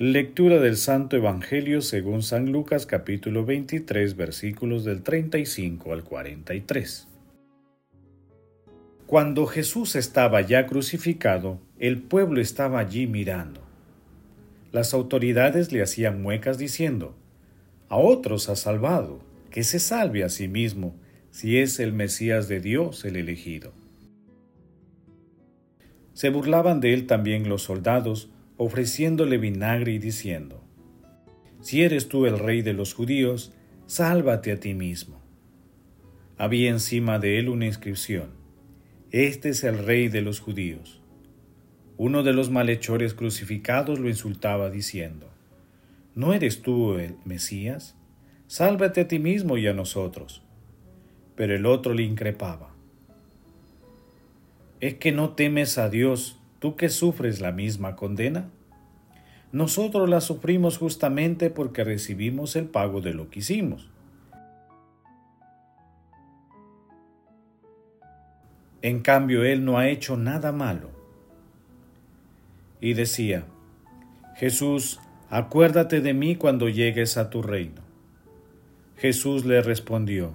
Lectura del Santo Evangelio según San Lucas capítulo 23 versículos del 35 al 43. Cuando Jesús estaba ya crucificado, el pueblo estaba allí mirando. Las autoridades le hacían muecas diciendo, A otros ha salvado, que se salve a sí mismo, si es el Mesías de Dios el elegido. Se burlaban de él también los soldados, ofreciéndole vinagre y diciendo, Si eres tú el rey de los judíos, sálvate a ti mismo. Había encima de él una inscripción, Este es el rey de los judíos. Uno de los malhechores crucificados lo insultaba diciendo, ¿No eres tú el Mesías? Sálvate a ti mismo y a nosotros. Pero el otro le increpaba, ¿Es que no temes a Dios tú que sufres la misma condena? Nosotros la sufrimos justamente porque recibimos el pago de lo que hicimos. En cambio, Él no ha hecho nada malo. Y decía, Jesús, acuérdate de mí cuando llegues a tu reino. Jesús le respondió,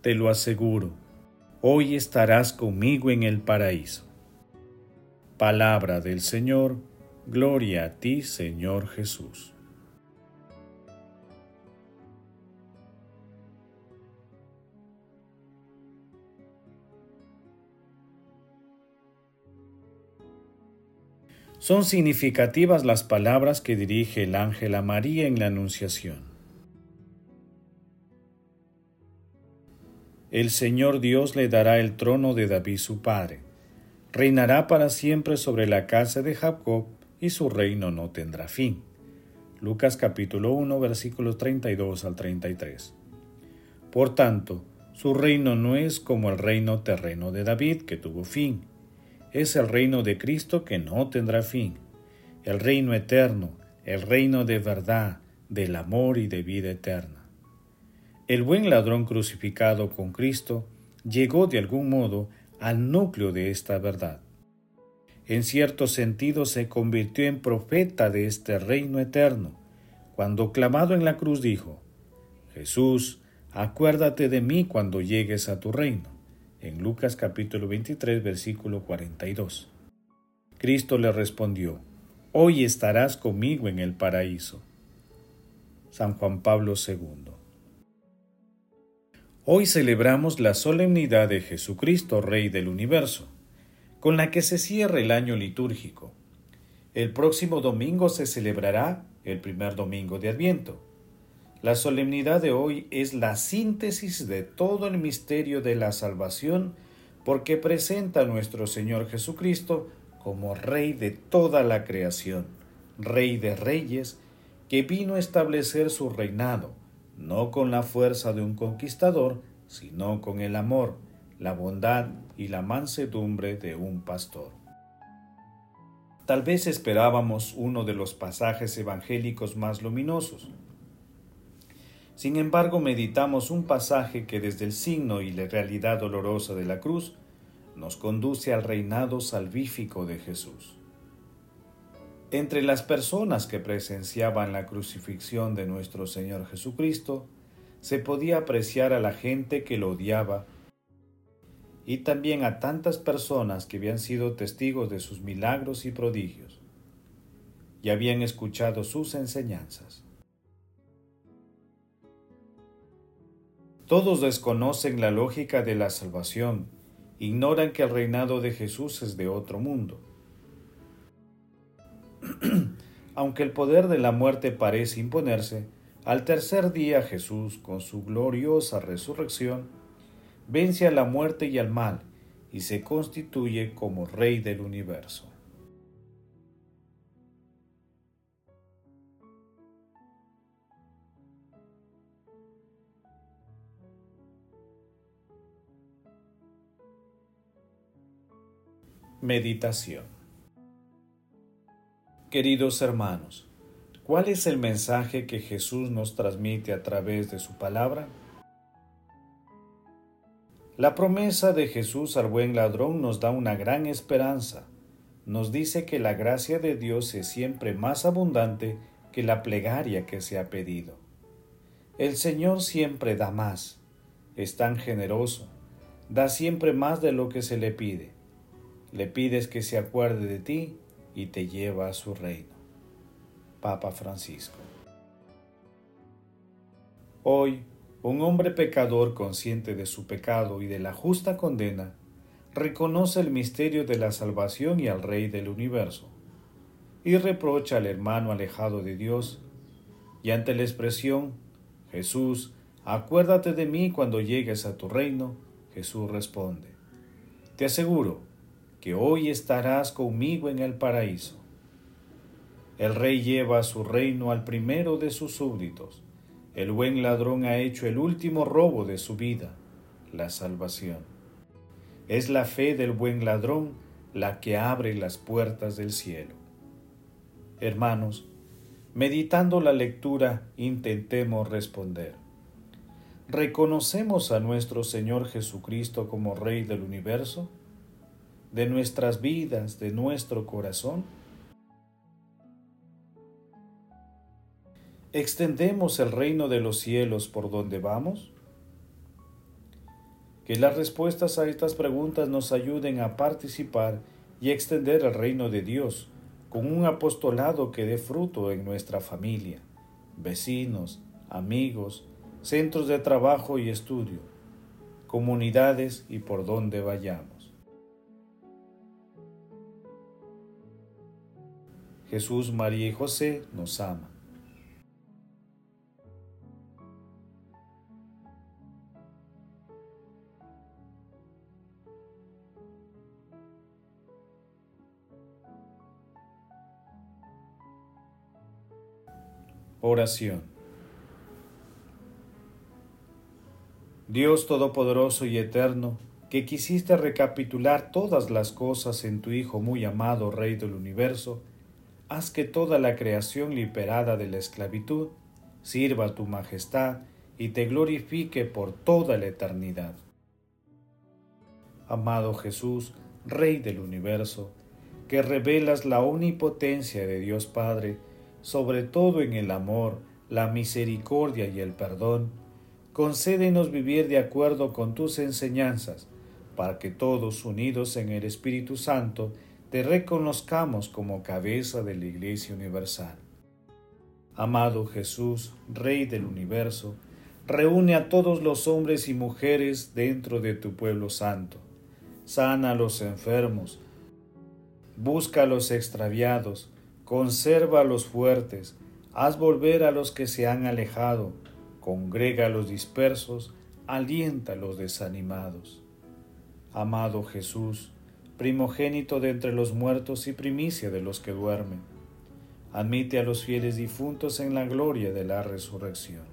Te lo aseguro, hoy estarás conmigo en el paraíso. Palabra del Señor, gloria a ti Señor Jesús. Son significativas las palabras que dirige el ángel a María en la Anunciación. El Señor Dios le dará el trono de David su padre reinará para siempre sobre la casa de Jacob y su reino no tendrá fin. Lucas capítulo 1 versículos 32 al 33. Por tanto, su reino no es como el reino terreno de David que tuvo fin, es el reino de Cristo que no tendrá fin, el reino eterno, el reino de verdad, del amor y de vida eterna. El buen ladrón crucificado con Cristo llegó de algún modo al núcleo de esta verdad. En cierto sentido se convirtió en profeta de este reino eterno, cuando clamado en la cruz dijo, Jesús, acuérdate de mí cuando llegues a tu reino. En Lucas capítulo 23 versículo 42. Cristo le respondió, Hoy estarás conmigo en el paraíso. San Juan Pablo II. Hoy celebramos la solemnidad de Jesucristo, Rey del universo, con la que se cierra el año litúrgico. El próximo domingo se celebrará el primer domingo de Adviento. La solemnidad de hoy es la síntesis de todo el misterio de la salvación porque presenta a nuestro Señor Jesucristo como Rey de toda la creación, Rey de reyes, que vino a establecer su reinado no con la fuerza de un conquistador, sino con el amor, la bondad y la mansedumbre de un pastor. Tal vez esperábamos uno de los pasajes evangélicos más luminosos. Sin embargo, meditamos un pasaje que desde el signo y la realidad dolorosa de la cruz nos conduce al reinado salvífico de Jesús. Entre las personas que presenciaban la crucifixión de nuestro Señor Jesucristo, se podía apreciar a la gente que lo odiaba y también a tantas personas que habían sido testigos de sus milagros y prodigios y habían escuchado sus enseñanzas. Todos desconocen la lógica de la salvación, ignoran que el reinado de Jesús es de otro mundo Aunque el poder de la muerte parece imponerse, al tercer día Jesús, con su gloriosa resurrección, vence a la muerte y al mal y se constituye como Rey del universo. Meditación Queridos hermanos, ¿cuál es el mensaje que Jesús nos transmite a través de su palabra? La promesa de Jesús al buen ladrón nos da una gran esperanza. Nos dice que la gracia de Dios es siempre más abundante que la plegaria que se ha pedido. El Señor siempre da más, es tan generoso, da siempre más de lo que se le pide. Le pides que se acuerde de ti y te lleva a su reino. Papa Francisco. Hoy, un hombre pecador consciente de su pecado y de la justa condena, reconoce el misterio de la salvación y al Rey del universo, y reprocha al hermano alejado de Dios, y ante la expresión, Jesús, acuérdate de mí cuando llegues a tu reino, Jesús responde, te aseguro que hoy estarás conmigo en el paraíso. El rey lleva a su reino al primero de sus súbditos, el buen ladrón ha hecho el último robo de su vida, la salvación. Es la fe del buen ladrón la que abre las puertas del cielo. Hermanos, meditando la lectura, intentemos responder. ¿Reconocemos a nuestro Señor Jesucristo como Rey del universo? ¿De nuestras vidas, de nuestro corazón? ¿Extendemos el reino de los cielos por donde vamos? Que las respuestas a estas preguntas nos ayuden a participar y extender el reino de Dios con un apostolado que dé fruto en nuestra familia, vecinos, amigos, centros de trabajo y estudio, comunidades y por donde vayamos. Jesús, María y José nos aman Oración. Dios Todopoderoso y Eterno, que quisiste recapitular todas las cosas en tu Hijo muy amado Rey del universo, haz que toda la creación liberada de la esclavitud sirva a tu majestad y te glorifique por toda la eternidad. Amado Jesús, Rey del universo, que revelas la omnipotencia de Dios Padre, sobre todo en el amor, la misericordia y el perdón, concédenos vivir de acuerdo con tus enseñanzas, para que todos unidos en el Espíritu Santo te reconozcamos como cabeza de la Iglesia Universal. Amado Jesús, Rey del universo, reúne a todos los hombres y mujeres dentro de tu pueblo santo. Sana a los enfermos, busca a los extraviados, conserva a los fuertes, haz volver a los que se han alejado, congrega a los dispersos, alienta a los desanimados. Amado Jesús, primogénito de entre los muertos y primicia de los que duermen, admite a los fieles difuntos en la gloria de la resurrección.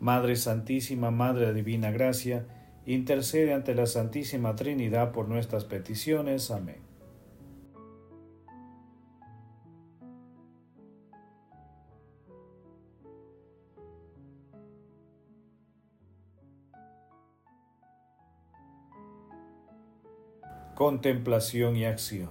Madre Santísima, Madre Divina Gracia, intercede ante la Santísima Trinidad por nuestras peticiones. Amén. Contemplación y acción.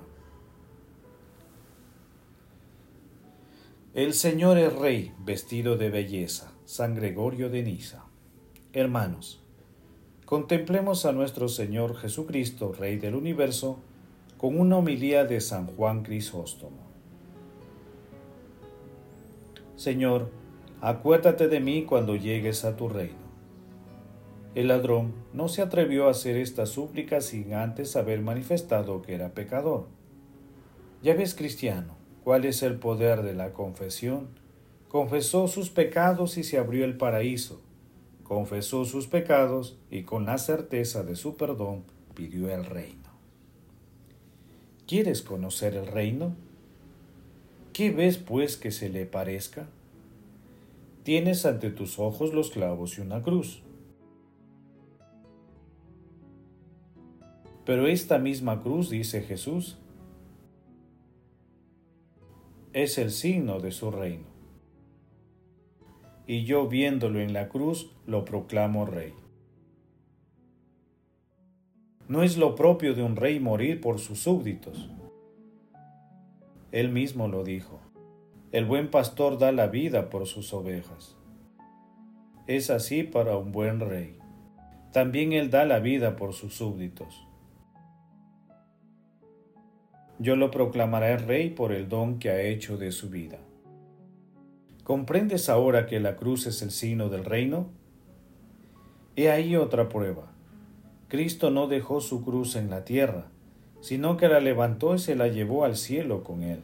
El Señor es Rey, vestido de belleza. San Gregorio de Niza. Hermanos, Contemplemos a nuestro Señor Jesucristo, Rey del universo, con una homilía de San Juan Crisóstomo. Señor, acuérdate de mí cuando llegues a tu reino. El ladrón no se atrevió a hacer esta súplica sin antes haber manifestado que era pecador. Ya ves, cristiano, cuál es el poder de la confesión. Confesó sus pecados y se abrió el paraíso. Confesó sus pecados y con la certeza de su perdón pidió el reino. ¿Quieres conocer el reino? ¿Qué ves pues que se le parezca? Tienes ante tus ojos los clavos y una cruz. Pero esta misma cruz, dice Jesús, es el signo de su reino. Y yo viéndolo en la cruz, lo proclamo rey. No es lo propio de un rey morir por sus súbditos. Él mismo lo dijo. El buen pastor da la vida por sus ovejas. Es así para un buen rey. También él da la vida por sus súbditos. Yo lo proclamaré rey por el don que ha hecho de su vida. ¿Comprendes ahora que la cruz es el signo del reino? He ahí otra prueba. Cristo no dejó su cruz en la tierra, sino que la levantó y se la llevó al cielo con él.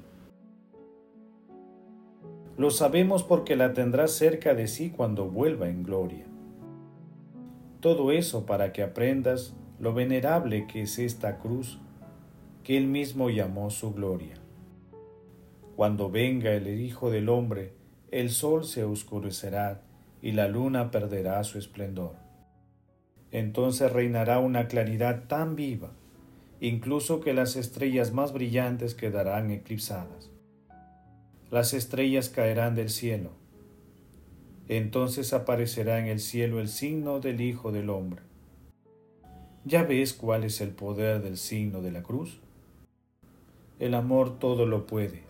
Lo sabemos porque la tendrá cerca de sí cuando vuelva en gloria. Todo eso para que aprendas lo venerable que es esta cruz que él mismo llamó su gloria. Cuando venga el Hijo del Hombre, el sol se oscurecerá y la luna perderá su esplendor entonces reinará una claridad tan viva, incluso que las estrellas más brillantes quedarán eclipsadas. Las estrellas caerán del cielo. Entonces aparecerá en el cielo el signo del Hijo del Hombre. ¿Ya ves cuál es el poder del signo de la cruz? El amor todo lo puede.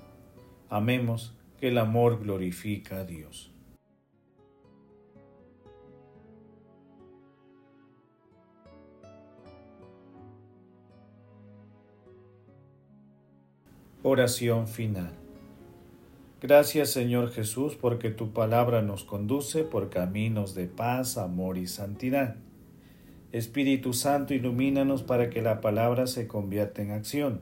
Amemos que el amor glorifica a Dios. Oración final. Gracias Señor Jesús porque tu palabra nos conduce por caminos de paz, amor y santidad. Espíritu Santo, ilumínanos para que la palabra se convierta en acción.